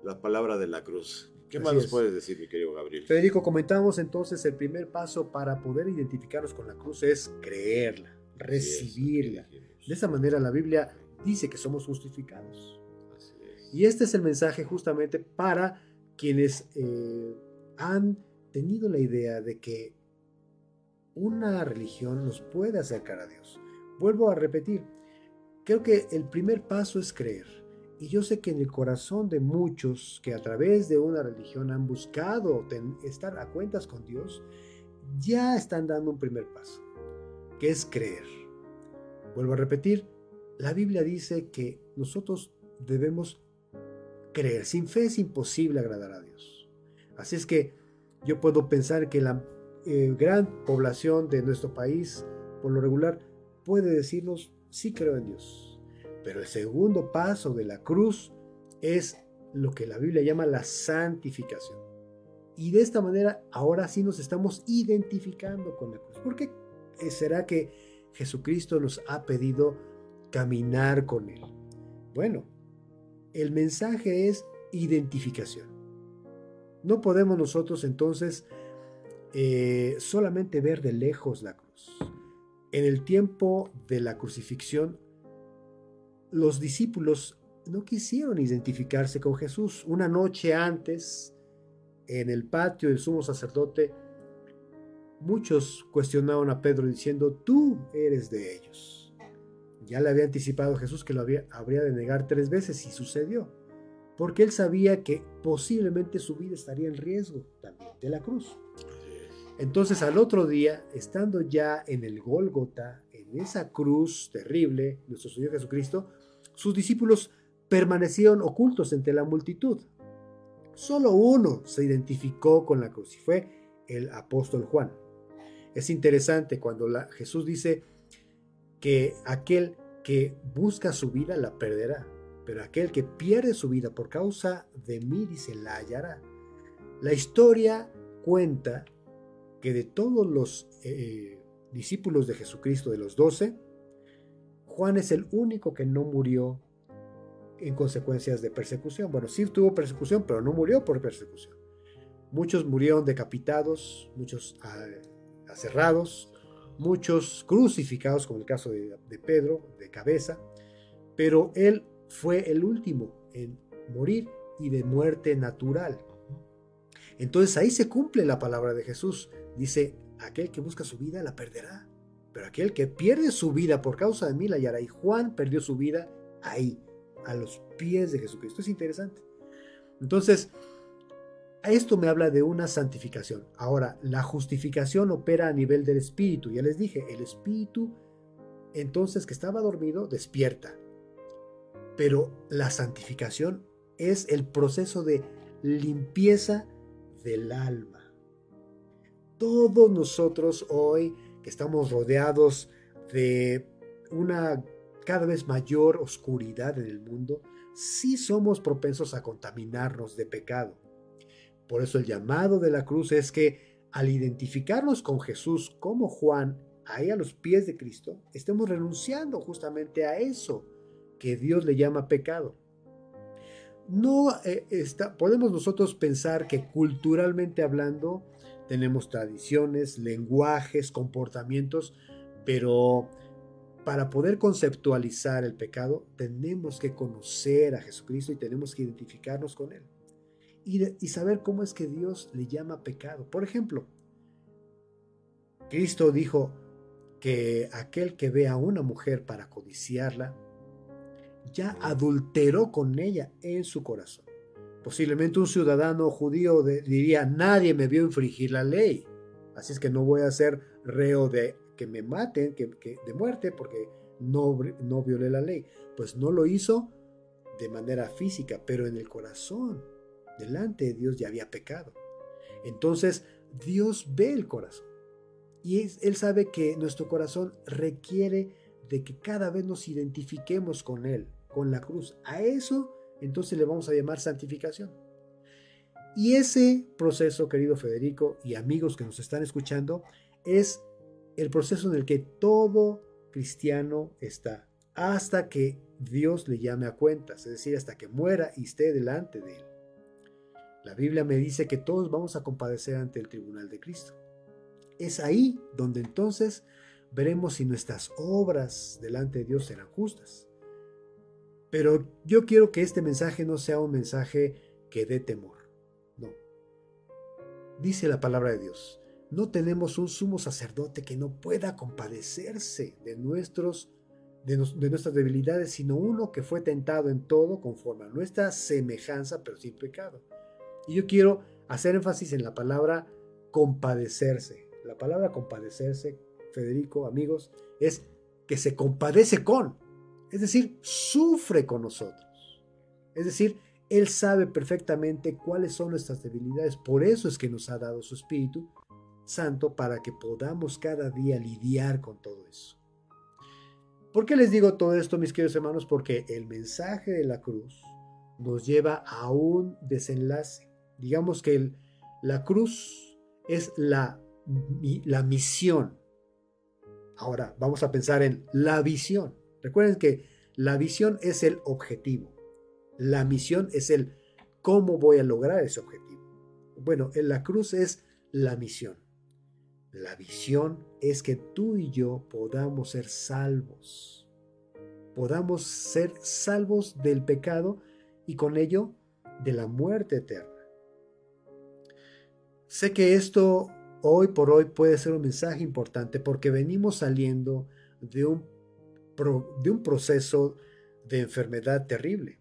A: la palabra de la cruz. ¿Qué
B: Así
A: más nos
B: es.
A: puedes decir, mi querido Gabriel?
B: Federico, comentamos entonces el primer paso para poder identificarnos con la cruz es creerla,
A: es,
B: recibirla. De esa manera la Biblia dice que somos justificados.
A: Así es.
B: Y este es el mensaje justamente para quienes eh, han tenido la idea de que una religión nos puede acercar a Dios. Vuelvo a repetir, creo que el primer paso es creer. Y yo sé que en el corazón de muchos que a través de una religión han buscado estar a cuentas con Dios, ya están dando un primer paso, que es creer. Vuelvo a repetir, la Biblia dice que nosotros debemos creer. Sin fe es imposible agradar a Dios. Así es que yo puedo pensar que la eh, gran población de nuestro país, por lo regular, puede decirnos, sí creo en Dios. Pero el segundo paso de la cruz es lo que la Biblia llama la santificación. Y de esta manera, ahora sí nos estamos identificando con la cruz. ¿Por qué será que Jesucristo nos ha pedido caminar con Él? Bueno, el mensaje es identificación. No podemos nosotros entonces eh, solamente ver de lejos la cruz. En el tiempo de la crucifixión, los discípulos no quisieron identificarse con Jesús. Una noche antes, en el patio del sumo sacerdote, muchos cuestionaron a Pedro diciendo, tú eres de ellos. Ya le había anticipado Jesús que lo había, habría de negar tres veces y sucedió, porque él sabía que posiblemente su vida estaría en riesgo también de la cruz. Entonces al otro día, estando ya en el Gólgota, en esa cruz terrible, nuestro Señor Jesucristo, sus discípulos permanecieron ocultos entre la multitud. Solo uno se identificó con la cruz y fue el apóstol Juan. Es interesante cuando Jesús dice que aquel que busca su vida la perderá, pero aquel que pierde su vida por causa de mí, dice, la hallará. La historia cuenta que de todos los eh, discípulos de Jesucristo, de los doce, Juan es el único que no murió en consecuencias de persecución. Bueno, sí tuvo persecución, pero no murió por persecución. Muchos murieron decapitados, muchos ah, aserrados, muchos crucificados, como el caso de, de Pedro, de cabeza, pero él fue el último en morir y de muerte natural. Entonces ahí se cumple la palabra de Jesús. Dice, aquel que busca su vida la perderá, pero aquel que pierde su vida por causa de mí la hallará. Y Juan perdió su vida ahí, a los pies de Jesucristo. Es interesante. Entonces, esto me habla de una santificación. Ahora, la justificación opera a nivel del espíritu. Ya les dije, el espíritu, entonces que estaba dormido, despierta. Pero la santificación es el proceso de limpieza del alma. Todos nosotros hoy estamos rodeados de una cada vez mayor oscuridad en el mundo, sí somos propensos a contaminarnos de pecado. Por eso el llamado de la cruz es que al identificarnos con Jesús como Juan, ahí a los pies de Cristo, estemos renunciando justamente a eso que Dios le llama pecado. No eh, está, podemos nosotros pensar que culturalmente hablando tenemos tradiciones, lenguajes, comportamientos, pero para poder conceptualizar el pecado, tenemos que conocer a Jesucristo y tenemos que identificarnos con Él. Y, saber cómo es que Dios le llama pecado. Por ejemplo, Cristo dijo que aquel que ve a una mujer para codiciarla, ya adulteró con ella en su corazón. Posiblemente un ciudadano judío diría, nadie me vio infringir la ley, así es que no voy a ser reo de que me maten que, de muerte porque no, no violé la ley. Pues no lo hizo de manera física, pero en el corazón, delante de Dios ya había pecado. Entonces Dios ve el corazón y Él sabe que nuestro corazón requiere de que cada vez nos identifiquemos con Él, con la cruz. A eso entonces le vamos a llamar santificación. Y ese proceso, querido Federico y amigos que nos están escuchando, es el proceso en el que todo cristiano está, hasta que Dios le llame a cuentas, es decir, hasta que muera y esté delante de él. La Biblia me dice que todos vamos a compadecer ante el tribunal de Cristo. Es ahí donde entonces veremos si nuestras obras delante de Dios serán justas. Pero yo quiero que este mensaje no sea un mensaje que dé temor. No. Dice la palabra de Dios. No tenemos un sumo sacerdote que no pueda compadecerse de, nuestros, de, nuestras debilidades, sino uno que fue tentado en todo conforme a nuestra semejanza, pero sin pecado. Y yo quiero hacer énfasis en la palabra compadecerse. La palabra compadecerse, Federico, amigos, es que se compadece con, es decir, sufre con nosotros. Es decir, Él sabe perfectamente cuáles son nuestras debilidades, por eso es que nos ha dado su espíritu Santo para que podamos cada día lidiar con todo eso. ¿Por qué les digo todo esto, mis queridos hermanos? Porque el mensaje de la cruz nos lleva a un desenlace. Digamos que la cruz es la, la misión. Ahora vamos a pensar en la visión. Recuerden que la visión es el objetivo. La misión es el cómo voy a lograr ese objetivo. Bueno, en la cruz es la misión. La visión es que tú y yo podamos ser salvos. Podamos ser salvos del pecado y con ello de la muerte eterna. Sé que esto hoy por hoy puede ser un mensaje importante porque venimos saliendo de un, de un proceso de enfermedad terrible.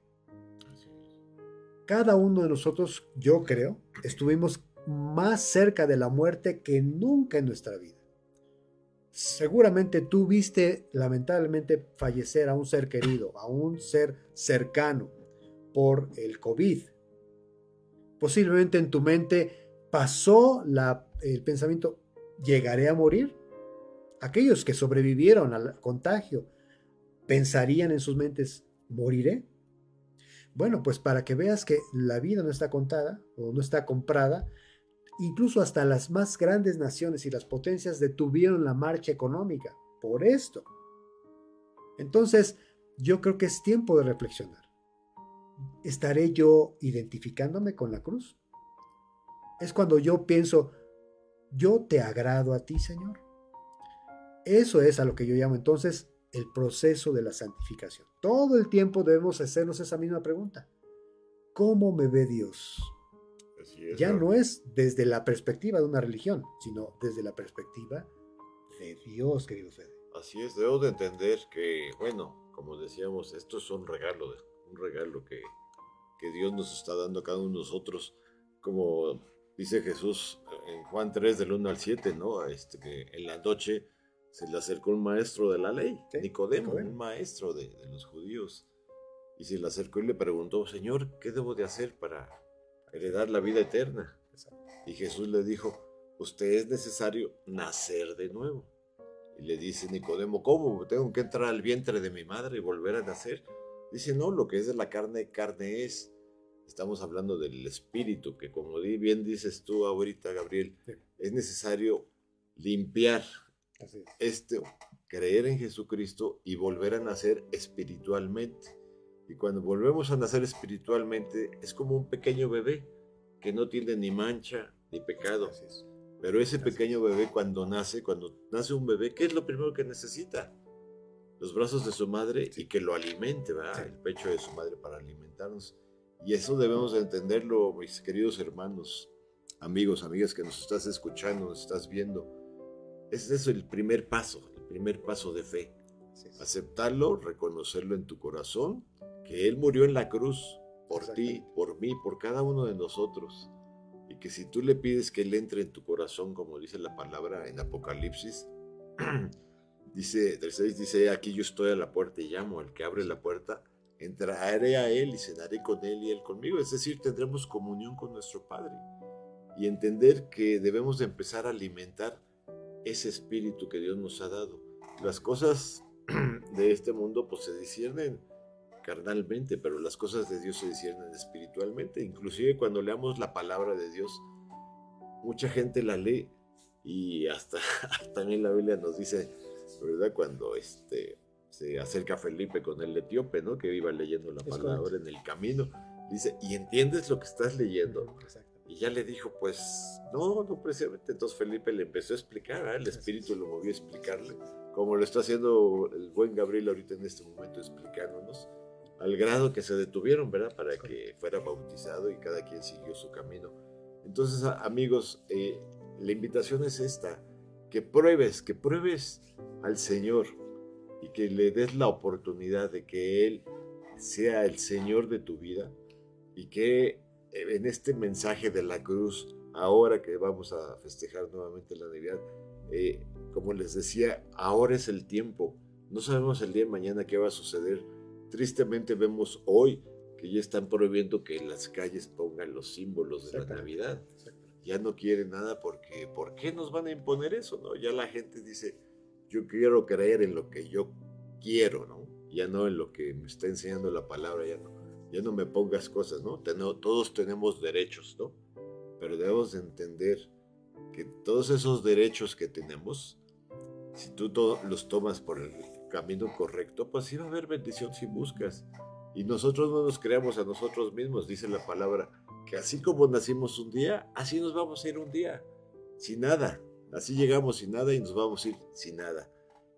B: Cada uno de nosotros, yo creo, estuvimos más cerca de la muerte que nunca en nuestra vida. Seguramente tú viste lamentablemente fallecer a un ser querido, a un ser cercano por el COVID. Posiblemente en tu mente pasó el pensamiento, ¿llegaré a morir? Aquellos que sobrevivieron al contagio pensarían en sus mentes, ¿moriré? Bueno, pues para que veas que la vida no está contada o no está comprada, Incluso hasta las más grandes naciones y las potencias detuvieron la marcha económica por esto. Entonces, yo creo que es tiempo de reflexionar. ¿Estaré yo identificándome con la cruz? Es cuando yo pienso, yo te agrado a ti, Señor. Eso es a lo que yo llamo entonces el proceso de la santificación. Todo el tiempo debemos hacernos esa misma pregunta. ¿Cómo me ve Dios? ya no es desde la perspectiva de una religión, sino desde la perspectiva de Dios, querido Fede.
A: Así es, debo de entender que, bueno, como decíamos, esto es un regalo, un regalo que, que Dios nos está dando a cada uno de nosotros, como dice Jesús en Juan 3 del 1 al 7, ¿no? Este, que en la noche se le acercó un maestro de la ley, Nicodemo, un maestro de, de, los judíos, y se le acercó y le preguntó, Señor, ¿qué debo de hacer para heredar la vida eterna. Y Jesús le dijo, usted es necesario nacer de nuevo. Y le dice Nicodemo, ¿cómo? ¿Tengo que entrar al vientre de mi madre y volver a nacer? Dice, no, lo que es de la carne, carne es. Estamos hablando del espíritu, que como bien dices tú ahorita, Gabriel, es necesario limpiar este, creer en Jesucristo y volver a nacer espiritualmente. Y cuando volvemos a nacer espiritualmente, es como un pequeño bebé que no tiene ni mancha ni pecado. Pero ese pequeño bebé cuando nace, cuando nace un bebé, ¿qué es lo primero que necesita? Los brazos de su madre y que lo alimente, ¿verdad? El pecho de su madre para alimentarnos. Y eso debemos de entenderlo, mis queridos hermanos, amigos, amigas que nos estás escuchando, nos estás viendo. Ese es el primer paso, el primer paso de fe. Aceptarlo, reconocerlo en tu corazón que Él murió en la cruz por ti, por mí, por cada uno de nosotros. Y que si tú le pides que Él entre en tu corazón, como dice la palabra en Apocalipsis, dice, del 6 dice, aquí yo estoy a la puerta y llamo, al que abre la puerta, entraré a Él y cenaré con Él y Él conmigo. Es decir, tendremos comunión con nuestro Padre. Y entender que debemos de empezar a alimentar ese espíritu que Dios nos ha dado. Las cosas de este mundo pues se disciernen carnalmente, pero las cosas de Dios se disciernen espiritualmente. Inclusive cuando leamos la palabra de Dios, mucha gente la lee y hasta también la Biblia nos dice, ¿verdad? Cuando este, se acerca Felipe con el etíope, ¿no? Que iba leyendo la palabra en el camino. Dice, ¿y entiendes lo que estás leyendo? Y ya le dijo, pues, no, no precisamente. Entonces Felipe le empezó a explicar, ¿eh? el Espíritu lo movió a explicarle, como lo está haciendo el buen Gabriel ahorita en este momento explicándonos al grado que se detuvieron, ¿verdad? Para que fuera bautizado y cada quien siguió su camino. Entonces, amigos, eh, la invitación es esta, que pruebes, que pruebes al Señor y que le des la oportunidad de que Él sea el Señor de tu vida y que en este mensaje de la cruz, ahora que vamos a festejar nuevamente la Navidad, eh, como les decía, ahora es el tiempo. No sabemos el día de mañana qué va a suceder Tristemente vemos hoy que ya están prohibiendo que en las calles pongan los símbolos de la Navidad. ya no quieren nada porque, ¿por qué nos van a imponer eso? ¿no? Ya la gente dice, yo quiero creer en lo que yo quiero, ¿no? Ya no en lo que me está enseñando la palabra, ya no, ya no me pongas cosas, ¿no? todos tenemos derechos, ¿no? Pero debemos entender que todos esos derechos que tenemos, si tú los tomas por el camino correcto, pues sí va a haber bendición si buscas. Y nosotros no nos creamos a nosotros mismos, dice la palabra, que así como nacimos un día, así nos vamos a ir un día, sin nada. Así llegamos sin nada y nos vamos a ir sin nada.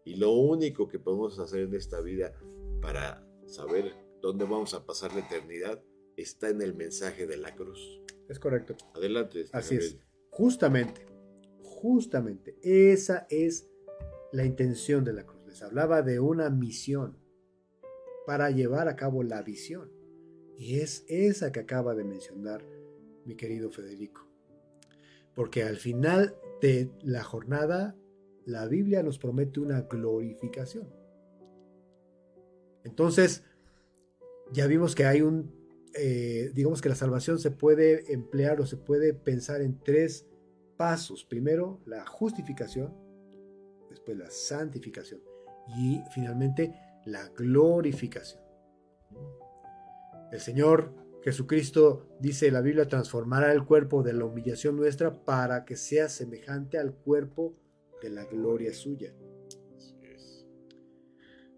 A: Y lo único que podemos hacer en esta vida para saber dónde vamos a pasar la eternidad está en el mensaje de la cruz.
B: Es correcto.
A: Adelante.
B: Así es. Justamente, justamente, esa es la intención de la cruz. Les hablaba de una misión para llevar a cabo la visión. Y es esa que acaba de mencionar mi querido Federico. Porque al final de la jornada, la Biblia nos promete una glorificación. Entonces, ya vimos que hay un, eh, digamos que la salvación se puede emplear o se puede pensar en tres pasos. Primero, la justificación, después la santificación y finalmente la glorificación. El Señor Jesucristo, dice la Biblia, transformará el cuerpo de la humillación nuestra para que sea semejante al cuerpo de la gloria suya.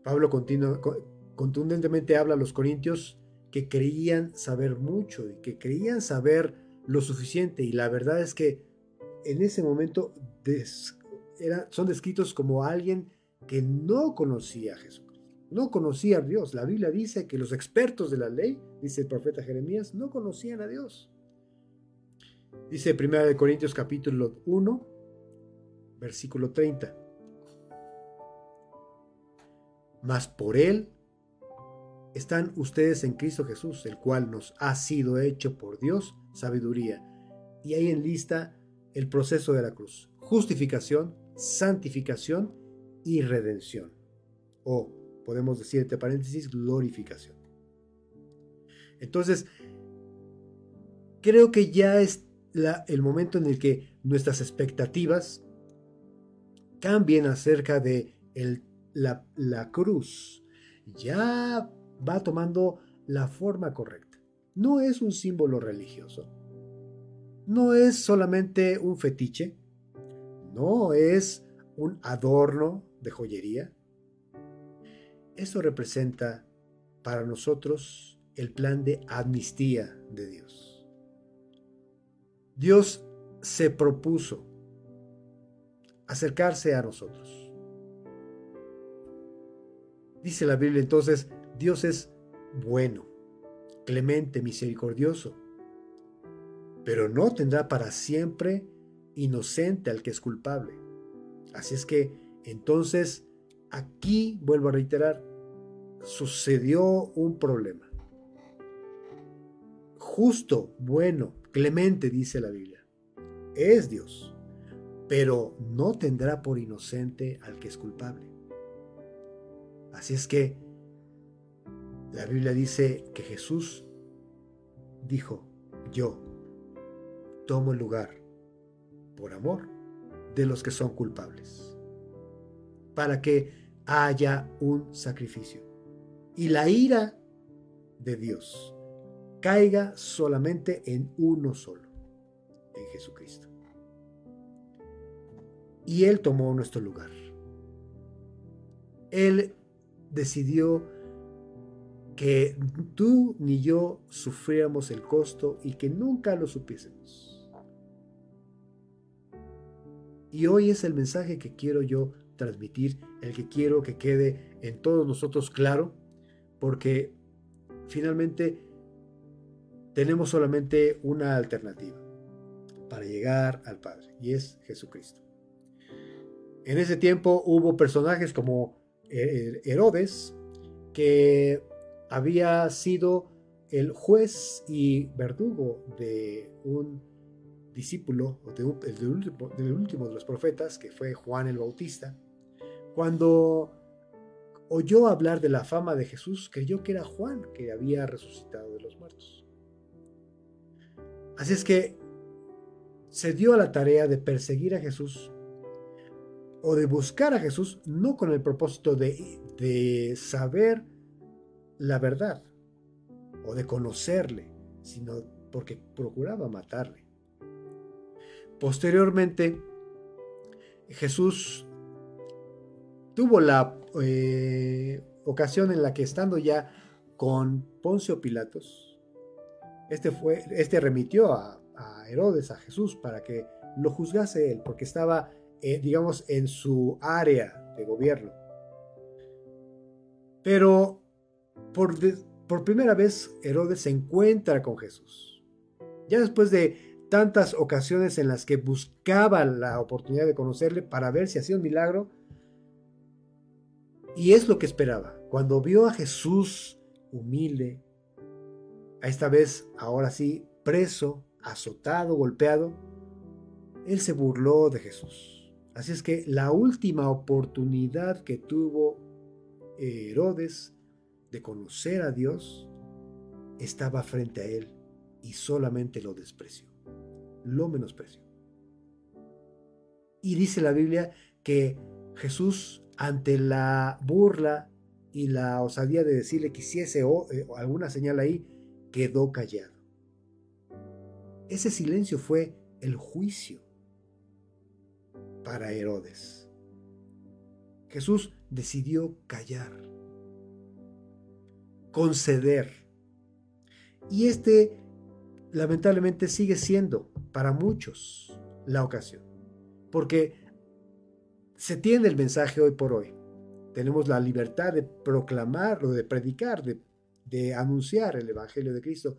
B: Pablo contundentemente habla a los corintios que creían saber mucho y que creían saber lo suficiente y la verdad es que en ese momento son descritos como alguien que no conocía a Jesús no conocía a Dios. La Biblia dice que los expertos de la ley, dice el profeta Jeremías, no conocían a Dios. Dice 1 Corintios capítulo 1, versículo 30. Mas por Él están ustedes en Cristo Jesús, el cual nos ha sido hecho por Dios sabiduría. Y ahí enlista el proceso de la cruz. Justificación, santificación y redención. O podemos decir entre paréntesis, glorificación. Entonces, creo que ya es el momento en el que nuestras expectativas cambien acerca de la, la cruz. Ya va tomando la forma correcta. No es un símbolo religioso. No es solamente un fetiche. No es un adorno de joyería. Eso representa para nosotros el plan de amnistía de Dios. Dios se propuso acercarse a nosotros. Dice la Biblia entonces, Dios es bueno, clemente, misericordioso, pero no tendrá para siempre inocente al que es culpable. Así es que entonces aquí vuelvo a reiterar, sucedió un problema. Justo, bueno, clemente, dice la Biblia. Es Dios, pero no tendrá por inocente al que es culpable. Así es que la Biblia dice que Jesús dijo, yo tomo el lugar por amor de los que son culpables, para que haya un sacrificio y la ira de Dios caiga solamente en uno solo, en Jesucristo. Y Él tomó nuestro lugar. Él decidió que tú ni yo sufriéramos el costo y que nunca lo supiésemos. Y hoy es el mensaje que quiero yo transmitir, el que quiero que quede en todos nosotros claro, porque finalmente tenemos solamente una alternativa para llegar al Padre, y es Jesucristo. En ese tiempo hubo personajes como Herodes, que había sido el juez y verdugo de un discípulo, del último de los profetas, que fue Juan el Bautista, cuando oyó hablar de la fama de Jesús, creyó que era Juan que había resucitado de los muertos. Así es que se dio a la tarea de perseguir a Jesús o de buscar a Jesús no con el propósito de, de saber la verdad o de conocerle, sino porque procuraba matarle. Posteriormente, Jesús tuvo la eh, ocasión en la que estando ya con Poncio Pilatos, este, fue, este remitió a, Herodes, a Jesús, para que lo juzgase él, porque estaba, eh, digamos, en su área de gobierno. Pero por, por primera vez Herodes se encuentra con Jesús. Ya después de tantas ocasiones en las que buscaba la oportunidad de conocerle para ver si hacía un milagro, y es lo que esperaba. Cuando vio a Jesús humilde, a esta vez, ahora sí, preso, azotado, golpeado, él se burló de Jesús. Así es que la última oportunidad que tuvo Herodes de conocer a Dios estaba frente a él y solamente lo despreció, lo menospreció. Y dice la Biblia que Jesús ante la burla y la osadía de decirle que hiciese eh, alguna señal ahí, quedó callado. Ese silencio fue el juicio para Herodes. Jesús decidió callar, conceder. Y este lamentablemente sigue siendo para muchos la ocasión. Porque se tiene el mensaje hoy por hoy. Tenemos la libertad de proclamarlo, de predicar, de, de anunciar el Evangelio de Cristo,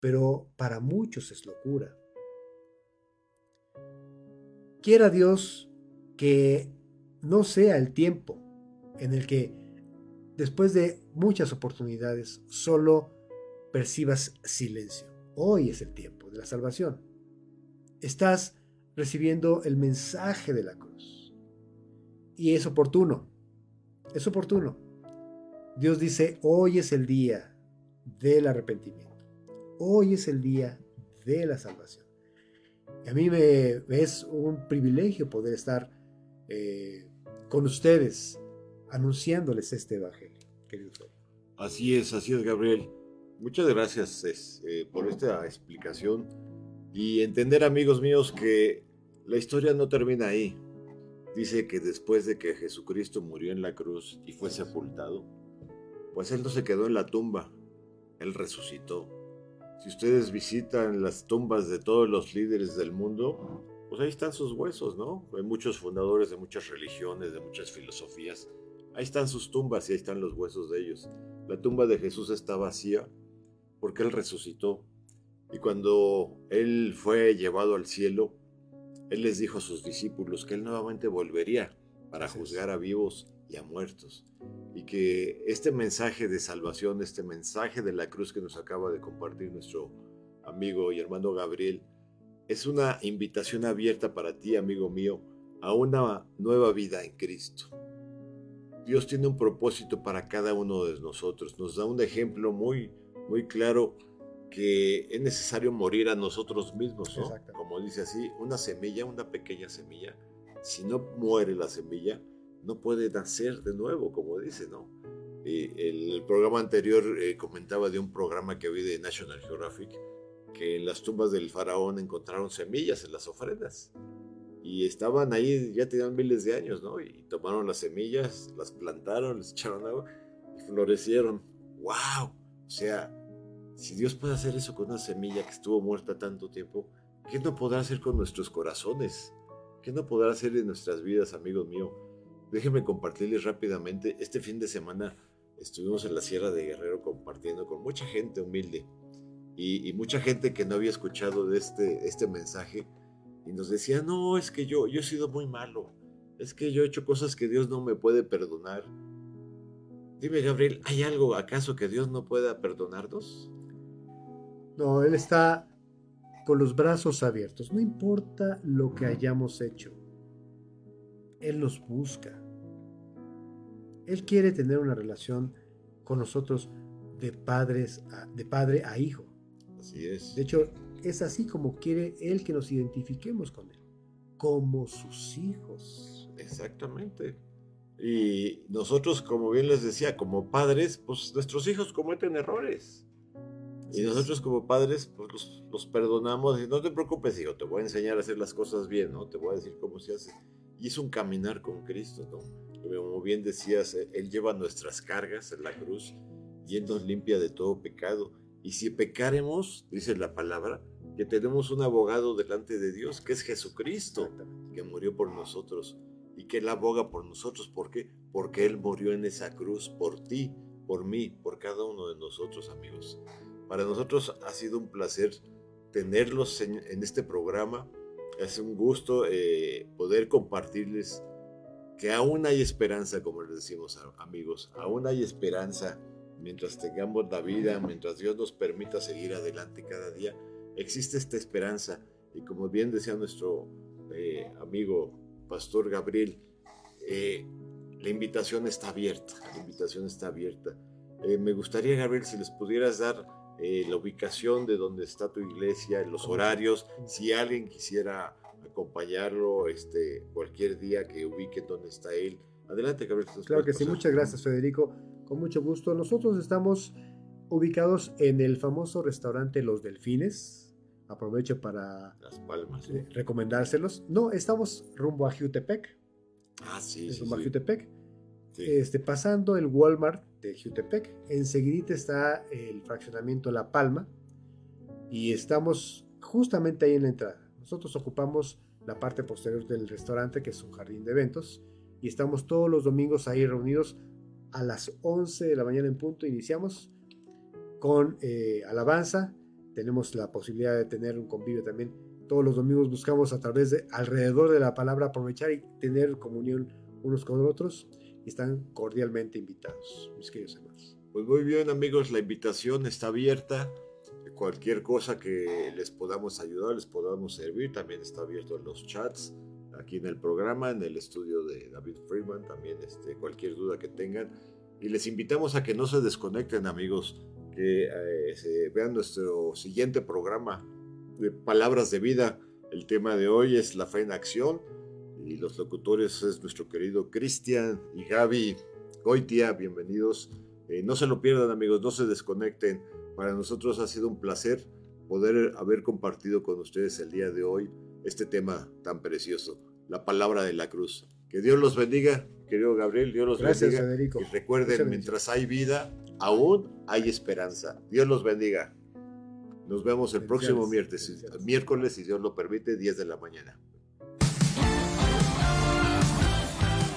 B: pero para muchos es locura. Quiera Dios que no sea el tiempo en el que después de muchas oportunidades solo percibas silencio. Hoy es el tiempo de la salvación. Estás recibiendo el mensaje de la cruz y es oportuno. Es oportuno. Dios dice, hoy es el día del arrepentimiento. Hoy es el día de la salvación. Y a mí me es un privilegio poder estar eh, con ustedes anunciándoles este evangelio,
A: Así es, así es, Gabriel. Muchas gracias eh, por esta explicación y entender, amigos míos, que la historia no termina ahí dice que después de que Jesucristo murió en la cruz y fue sepultado, pues Él no se quedó en la tumba, Él resucitó. Si ustedes visitan las tumbas de todos los líderes del mundo, pues ahí están sus huesos, ¿no? Hay muchos fundadores de muchas religiones, de muchas filosofías. Ahí están sus tumbas y ahí están los huesos de ellos. La tumba de Jesús está vacía porque Él resucitó. Y cuando Él fue llevado al cielo, él les dijo a sus discípulos que Él nuevamente volvería para juzgar a vivos y a muertos. Y que este mensaje de salvación, este mensaje de la cruz que nos acaba de compartir nuestro amigo y hermano Gabriel, es una invitación abierta para ti, amigo mío, a una nueva vida en Cristo. Dios tiene un propósito para cada uno de nosotros. Nos da un ejemplo muy, muy claro que es necesario morir a nosotros mismos, ¿no? Como dice así, una semilla, una pequeña semilla, si no muere la semilla, no puede nacer de nuevo, como dice, ¿no? el, programa anterior eh, comentaba de un programa que había de National Geographic, que en las tumbas del faraón encontraron semillas en las ofrendas. Y estaban ahí, ya tenían miles de años, ¿no? Y tomaron las semillas, las plantaron, les echaron agua y florecieron. ¡Wow! O sea, si Dios puede hacer eso con una semilla que estuvo muerta tanto tiempo, ¿qué no podrá hacer con nuestros corazones? ¿Qué no podrá hacer en nuestras vidas, amigos míos? Déjenme compartirles rápidamente. Este fin de semana estuvimos en la Sierra de Guerrero compartiendo con mucha gente humilde y, mucha gente que no había escuchado de este, este mensaje y nos decía, no, es que yo, yo he sido muy malo, es que yo he hecho cosas que Dios no me puede perdonar. Dime, Gabriel, ¿hay algo acaso que Dios no pueda perdonarnos?
B: No, Él está con los brazos abiertos. No importa lo que hayamos hecho. Él nos busca. Él quiere tener una relación con nosotros de padres de padre a hijo.
A: Así es.
B: De hecho, es así como quiere Él que nos identifiquemos con Él, como sus hijos.
A: Exactamente. Y nosotros, como bien les decía, como padres, pues nuestros hijos cometen errores. Y nosotros como padres, pues los, perdonamos y no te preocupes, hijo, te voy a enseñar a hacer las cosas bien, ¿no? Te voy a decir cómo se hace. Y es un caminar con Cristo, ¿no? Como bien decías, eh, Él lleva nuestras cargas en la cruz y Él nos limpia de todo pecado. Y si pecaremos, dice la palabra, que tenemos un abogado delante de Dios, que es Jesucristo, que murió por nosotros y que Él aboga por nosotros. ¿Por qué? Porque Él murió en esa cruz por ti, por mí, por cada uno de nosotros, amigos. Para nosotros ha sido un placer tenerlos en, este programa. Es un gusto eh, poder compartirles que aún hay esperanza, como les decimos amigos, aún hay esperanza mientras tengamos la vida, mientras Dios nos permita seguir adelante cada día, existe esta esperanza. Y como bien decía nuestro eh, amigo Pastor Gabriel, eh, la invitación está abierta, la invitación está abierta. me gustaría, Gabriel, si les pudieras dar eh, la ubicación de donde está tu iglesia, los horarios, si alguien quisiera acompañarlo este, cualquier día que ubique donde está él. Adelante, Gabriel.
B: Claro que sí, muchas gracias, Federico. Con mucho gusto. Nosotros estamos ubicados en el famoso restaurante Los Delfines. Aprovecho para
A: Las Palmas,
B: eh, recomendárselos. No, estamos rumbo a Jutepec.
A: Ah, sí.
B: rumbo a Jutepec. Este, pasando el Walmart de Jutepec, enseguida está el fraccionamiento La Palma y estamos justamente ahí en la entrada. Nosotros ocupamos la parte posterior del restaurante, que es un jardín de eventos, y estamos todos los domingos ahí reunidos a las 11 de la mañana en punto. Iniciamos con eh, alabanza, tenemos la posibilidad de tener un convivio también. Todos los domingos buscamos a través de alrededor de la palabra aprovechar y tener comunión unos con otros están cordialmente invitados, mis queridos hermanos.
A: Pues muy bien amigos, la invitación está abierta. Cualquier cosa que les podamos ayudar, les podamos servir, también está abierto en los chats, aquí en el programa, en el estudio de David Freeman, también este, cualquier duda que tengan. Y les invitamos a que no se desconecten amigos, que eh, se vean nuestro siguiente programa de Palabras de Vida. El tema de hoy es la fe en acción y los locutores es nuestro querido Cristian y Gaby Goitia, bienvenidos. Eh, no se lo pierdan amigos, no se desconecten. Para nosotros ha sido un placer poder haber compartido con ustedes el día de hoy este tema tan precioso, la palabra de la cruz. Que Dios los bendiga, querido Gabriel, Dios los
B: Gracias,
A: bendiga.
B: Federico.
A: Y recuerden, mientras hay vida, aún hay esperanza. Dios los bendiga. Nos vemos el próximo miércoles, miércoles, si Dios lo permite, 10 de la mañana.